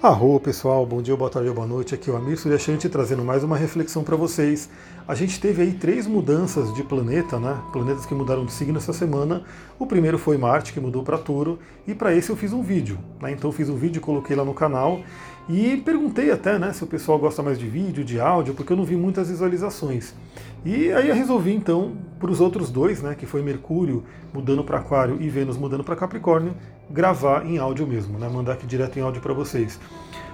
Arro pessoal, bom dia, boa tarde, boa noite. Aqui é o Amir Suryashanti trazendo mais uma reflexão para vocês. A gente teve aí três mudanças de planeta, né? Planetas que mudaram de signo essa semana. O primeiro foi Marte, que mudou para Touro, e para esse eu fiz um vídeo. Né? Então eu fiz um vídeo, coloquei lá no canal e perguntei até né, se o pessoal gosta mais de vídeo, de áudio, porque eu não vi muitas visualizações. E aí eu resolvi então, para os outros dois, né, que foi Mercúrio mudando para Aquário e Vênus mudando para Capricórnio, gravar em áudio mesmo, né, mandar aqui direto em áudio para vocês.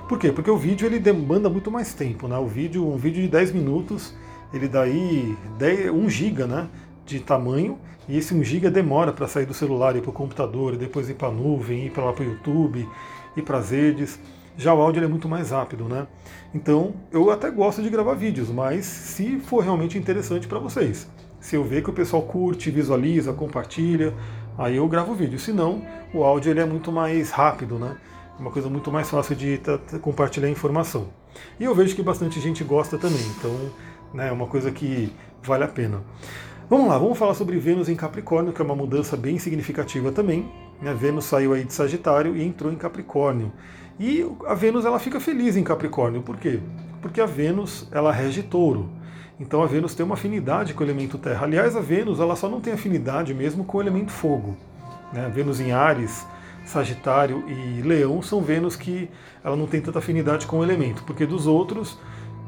Por quê? Porque o vídeo ele demanda muito mais tempo, né? O vídeo, um vídeo de 10 minutos, ele dá aí 10, 1 GB né, de tamanho, e esse 1 GB demora para sair do celular e para o computador, depois ir para a nuvem, ir para lá para o YouTube, ir para as redes. Já o áudio é muito mais rápido, né? Então, eu até gosto de gravar vídeos, mas se for realmente interessante para vocês, se eu ver que o pessoal curte, visualiza, compartilha, aí eu gravo o vídeo. Se não, o áudio ele é muito mais rápido, né? É uma coisa muito mais fácil de compartilhar informação. E eu vejo que bastante gente gosta também, então né, é uma coisa que vale a pena. Vamos lá, vamos falar sobre Vênus em Capricórnio, que é uma mudança bem significativa também. Né? Vênus saiu aí de Sagitário e entrou em Capricórnio. E a Vênus ela fica feliz em Capricórnio. Por quê? Porque a Vênus ela rege touro. Então a Vênus tem uma afinidade com o elemento terra. Aliás, a Vênus ela só não tem afinidade mesmo com o elemento fogo. Né? Vênus em Ares, Sagitário e Leão são Vênus que ela não tem tanta afinidade com o elemento, porque dos outros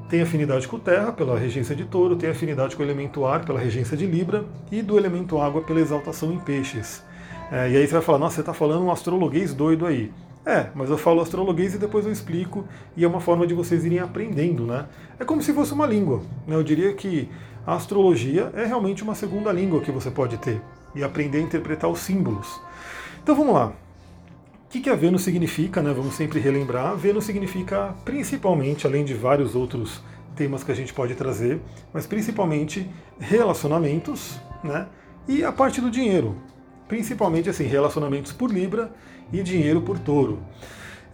tem afinidade com terra pela regência de touro, tem afinidade com o elemento ar pela regência de Libra e do elemento água pela exaltação em peixes. É, e aí você vai falar, nossa, você está falando um astrologuês doido aí. É, mas eu falo astrologuês e depois eu explico, e é uma forma de vocês irem aprendendo, né? É como se fosse uma língua. Né? Eu diria que a astrologia é realmente uma segunda língua que você pode ter e aprender a interpretar os símbolos. Então vamos lá. O que, que a Vênus significa, né? Vamos sempre relembrar. Vênus significa principalmente, além de vários outros temas que a gente pode trazer, mas principalmente relacionamentos, né? E a parte do dinheiro, principalmente assim relacionamentos por Libra e dinheiro por touro.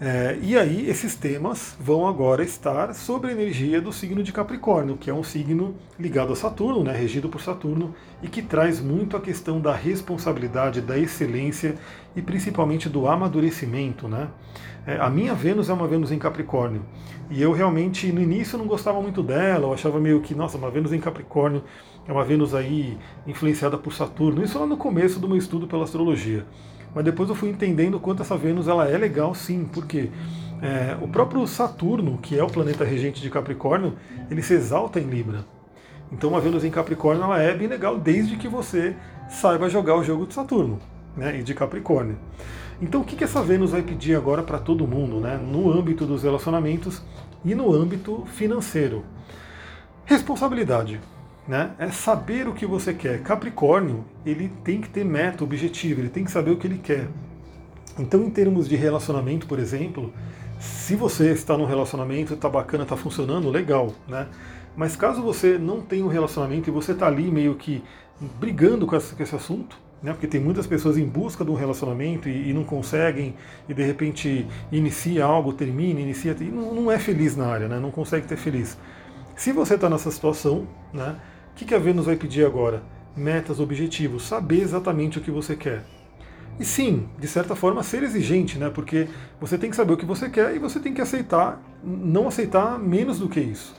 É, e aí, esses temas vão agora estar sobre a energia do signo de Capricórnio, que é um signo ligado a Saturno, né, regido por Saturno, e que traz muito a questão da responsabilidade, da excelência e principalmente do amadurecimento. Né? É, a minha Vênus é uma Vênus em Capricórnio, e eu realmente, no início, não gostava muito dela, eu achava meio que, nossa, uma Vênus em Capricórnio é uma Vênus aí influenciada por Saturno, isso lá no começo do meu estudo pela astrologia mas depois eu fui entendendo quanto essa Vênus ela é legal sim, porque é, o próprio Saturno, que é o planeta regente de Capricórnio, ele se exalta em Libra. Então a Vênus em Capricórnio ela é bem legal desde que você saiba jogar o jogo de Saturno né, e de Capricórnio. Então o que, que essa Vênus vai pedir agora para todo mundo, né, no âmbito dos relacionamentos e no âmbito financeiro? Responsabilidade né, é saber o que você quer. Capricórnio, ele tem que ter meta, objetivo, ele tem que saber o que ele quer. Então, em termos de relacionamento, por exemplo, se você está num relacionamento, está bacana, está funcionando, legal, né? Mas caso você não tenha um relacionamento e você está ali meio que brigando com esse, com esse assunto, né? Porque tem muitas pessoas em busca de um relacionamento e, e não conseguem, e de repente inicia algo, termina, inicia, e não, não é feliz na área, né? Não consegue ter feliz. Se você está nessa situação, né? O que, a Vênus vai pedir agora? Metas, objetivos, saber exatamente o que você quer. E sim, de certa forma, ser exigente, né? Porque você tem que saber o que você quer e você tem que aceitar, não aceitar menos do que isso.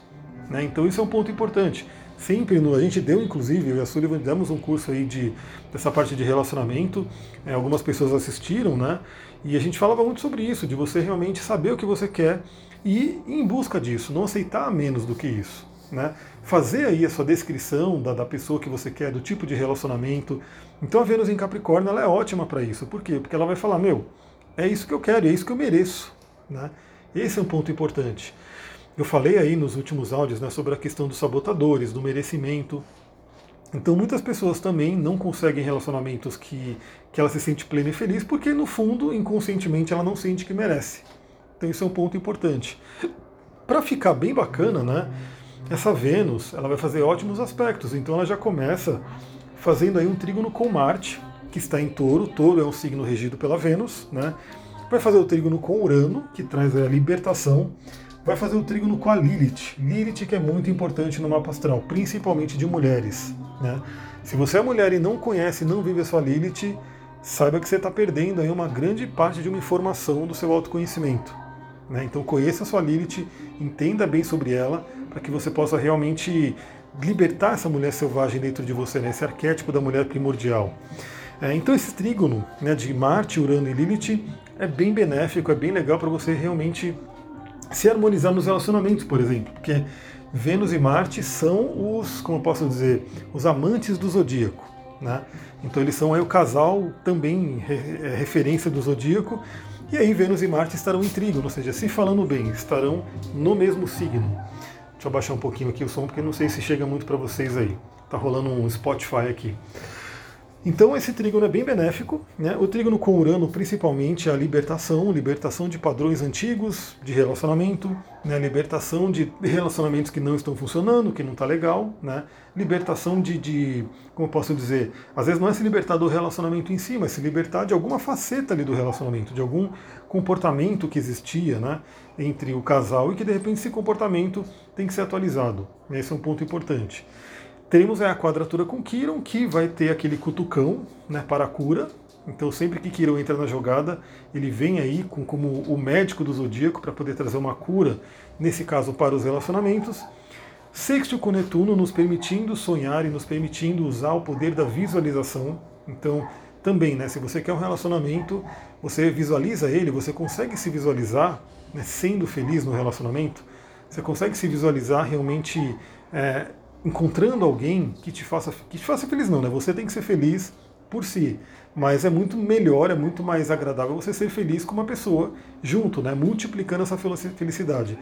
Né? Então isso é um ponto importante. Sempre no, a gente deu, inclusive, eu e a Sullivan demos um curso aí de, dessa parte de relacionamento, é, algumas pessoas assistiram, né? E a gente falava muito sobre isso, de você realmente saber o que você quer e ir em busca disso, não aceitar menos do que isso né? Fazer aí a sua descrição da, da pessoa que você quer, do tipo de relacionamento. Então a Vênus em Capricórnio ela é ótima para isso. Por quê? Porque ela vai falar, meu, é isso que eu quero, é isso que eu mereço. Né? Esse é um ponto importante. Eu falei aí nos últimos áudios né, sobre a questão dos sabotadores, do merecimento. Então muitas pessoas também não conseguem relacionamentos que, que ela se sente plena e feliz, porque no fundo, inconscientemente, ela não sente que merece. Então isso é um ponto importante. Para ficar bem bacana, né? Essa Vênus ela vai fazer ótimos aspectos. Então ela já começa fazendo aí um trígono com Marte, que está em touro. Touro é um signo regido pela Vênus, né? Vai fazer o trígono com Urano, que traz a libertação. Vai fazer o trígono com a Lilith. Lilith que é muito importante no mapa astral, principalmente de mulheres. Né? Se você é mulher e não conhece, não vive a sua Lilith, saiba que você está perdendo aí uma grande parte de uma informação do seu autoconhecimento. Né? Então conheça a sua Lilith, entenda bem sobre ela, para que você possa realmente libertar essa mulher selvagem dentro de você, né? esse arquétipo da mulher primordial. É, então esse trígono né, de Marte, Urano e Lilith é bem benéfico, é bem legal para você realmente se harmonizar nos relacionamentos, por exemplo, porque Vênus e Marte são os, como eu posso dizer, os amantes do zodíaco. Né? Então eles são aí o casal também é, referência do zodíaco. E aí Vênus e Marte estarão em trígono, ou seja, se falando bem, estarão no mesmo signo. Deixa eu abaixar um pouquinho aqui o som, porque não sei se chega muito para vocês aí. Tá rolando um Spotify aqui. Então esse trígono é bem benéfico. Né? O trígono com Urano, principalmente, é a libertação, libertação de padrões antigos de relacionamento, né? libertação de relacionamentos que não estão funcionando, que não está legal, né? libertação de, de, como posso dizer, às vezes não é se libertar do relacionamento em si, mas se libertar de alguma faceta ali do relacionamento, de algum comportamento que existia né? entre o casal e que de repente esse comportamento tem que ser atualizado. Esse é um ponto importante. Teremos a quadratura com Kiron, que vai ter aquele cutucão né, para a cura. Então, sempre que Kiron entra na jogada, ele vem aí com, como o médico do zodíaco para poder trazer uma cura, nesse caso para os relacionamentos. Sexto com Netuno, nos permitindo sonhar e nos permitindo usar o poder da visualização. Então, também, né, se você quer um relacionamento, você visualiza ele, você consegue se visualizar né, sendo feliz no relacionamento, você consegue se visualizar realmente é, encontrando alguém que te faça que te faça feliz não, né? Você tem que ser feliz por si, mas é muito melhor, é muito mais agradável você ser feliz com uma pessoa junto, né? Multiplicando essa felicidade.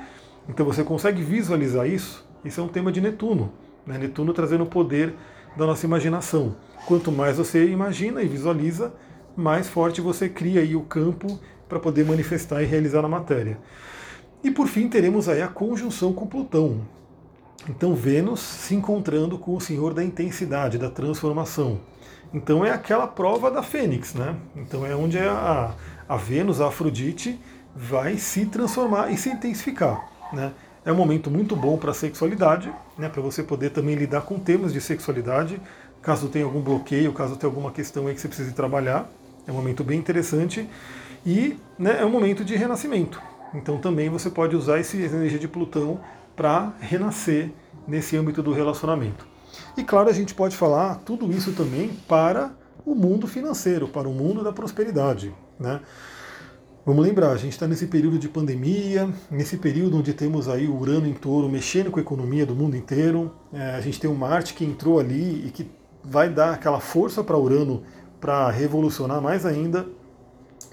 Então você consegue visualizar isso? Isso é um tema de Netuno, né? Netuno trazendo o poder da nossa imaginação. Quanto mais você imagina e visualiza, mais forte você cria aí o campo para poder manifestar e realizar na matéria. E por fim teremos aí a conjunção com Plutão. Então, Vênus se encontrando com o Senhor da intensidade, da transformação. Então, é aquela prova da Fênix, né? Então, é onde a, a Vênus, a Afrodite, vai se transformar e se intensificar, né? É um momento muito bom para a sexualidade, né? Para você poder também lidar com temas de sexualidade, caso tenha algum bloqueio, caso tenha alguma questão aí que você precise trabalhar. É um momento bem interessante e né, é um momento de renascimento. Então também você pode usar essa energia de Plutão para renascer nesse âmbito do relacionamento. E claro, a gente pode falar tudo isso também para o mundo financeiro, para o mundo da prosperidade. Né? Vamos lembrar, a gente está nesse período de pandemia, nesse período onde temos aí o Urano em touro mexendo com a economia do mundo inteiro. É, a gente tem o Marte que entrou ali e que vai dar aquela força para Urano para revolucionar mais ainda.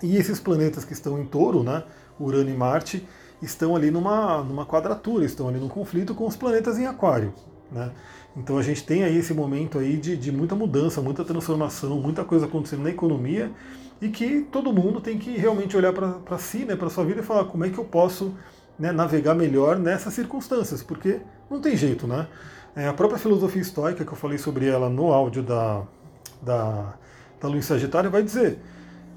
E esses planetas que estão em touro, né, Urano e Marte, estão ali numa, numa quadratura, estão ali num conflito com os planetas em aquário. Né? Então a gente tem aí esse momento aí de, de muita mudança, muita transformação, muita coisa acontecendo na economia e que todo mundo tem que realmente olhar para si, né, para sua vida e falar como é que eu posso né, navegar melhor nessas circunstâncias, porque não tem jeito, né? É, a própria filosofia estoica, que eu falei sobre ela no áudio da, da, da Lua Sagitário, vai dizer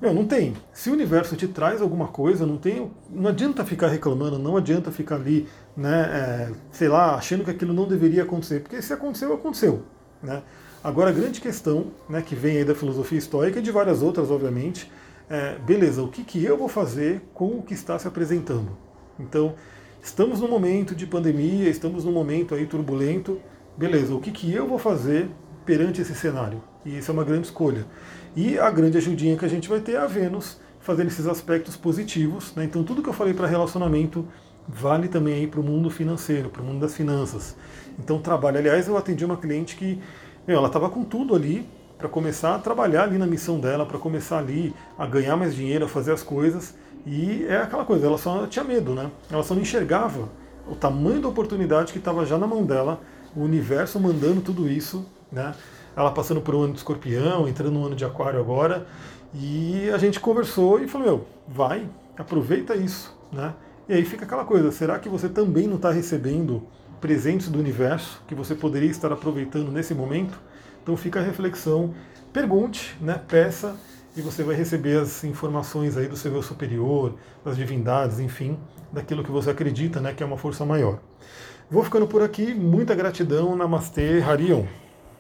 meu, não tem. Se o universo te traz alguma coisa, não tem, não adianta ficar reclamando, não adianta ficar ali, né, é, sei lá, achando que aquilo não deveria acontecer, porque se aconteceu, aconteceu, né? Agora a grande questão, né, que vem aí da filosofia estoica e de várias outras, obviamente, é, beleza, o que, que eu vou fazer com o que está se apresentando? Então, estamos num momento de pandemia, estamos num momento aí turbulento, beleza, o que, que eu vou fazer perante esse cenário? E isso é uma grande escolha. E a grande ajudinha que a gente vai ter é a Vênus fazendo esses aspectos positivos. Né? Então tudo que eu falei para relacionamento vale também para o mundo financeiro, para o mundo das finanças. Então trabalho. Aliás, eu atendi uma cliente que meu, ela estava com tudo ali para começar a trabalhar ali na missão dela, para começar ali a ganhar mais dinheiro, a fazer as coisas. E é aquela coisa, ela só tinha medo, né? Ela só não enxergava o tamanho da oportunidade que estava já na mão dela, o universo mandando tudo isso, né? Ela passando por um ano de escorpião, entrando no ano de aquário agora, e a gente conversou e falou, meu, vai, aproveita isso, né? E aí fica aquela coisa, será que você também não está recebendo presentes do universo que você poderia estar aproveitando nesse momento? Então fica a reflexão, pergunte, né, peça, e você vai receber as informações aí do seu eu superior, das divindades, enfim, daquilo que você acredita, né, que é uma força maior. Vou ficando por aqui, muita gratidão, Namastê, Harion.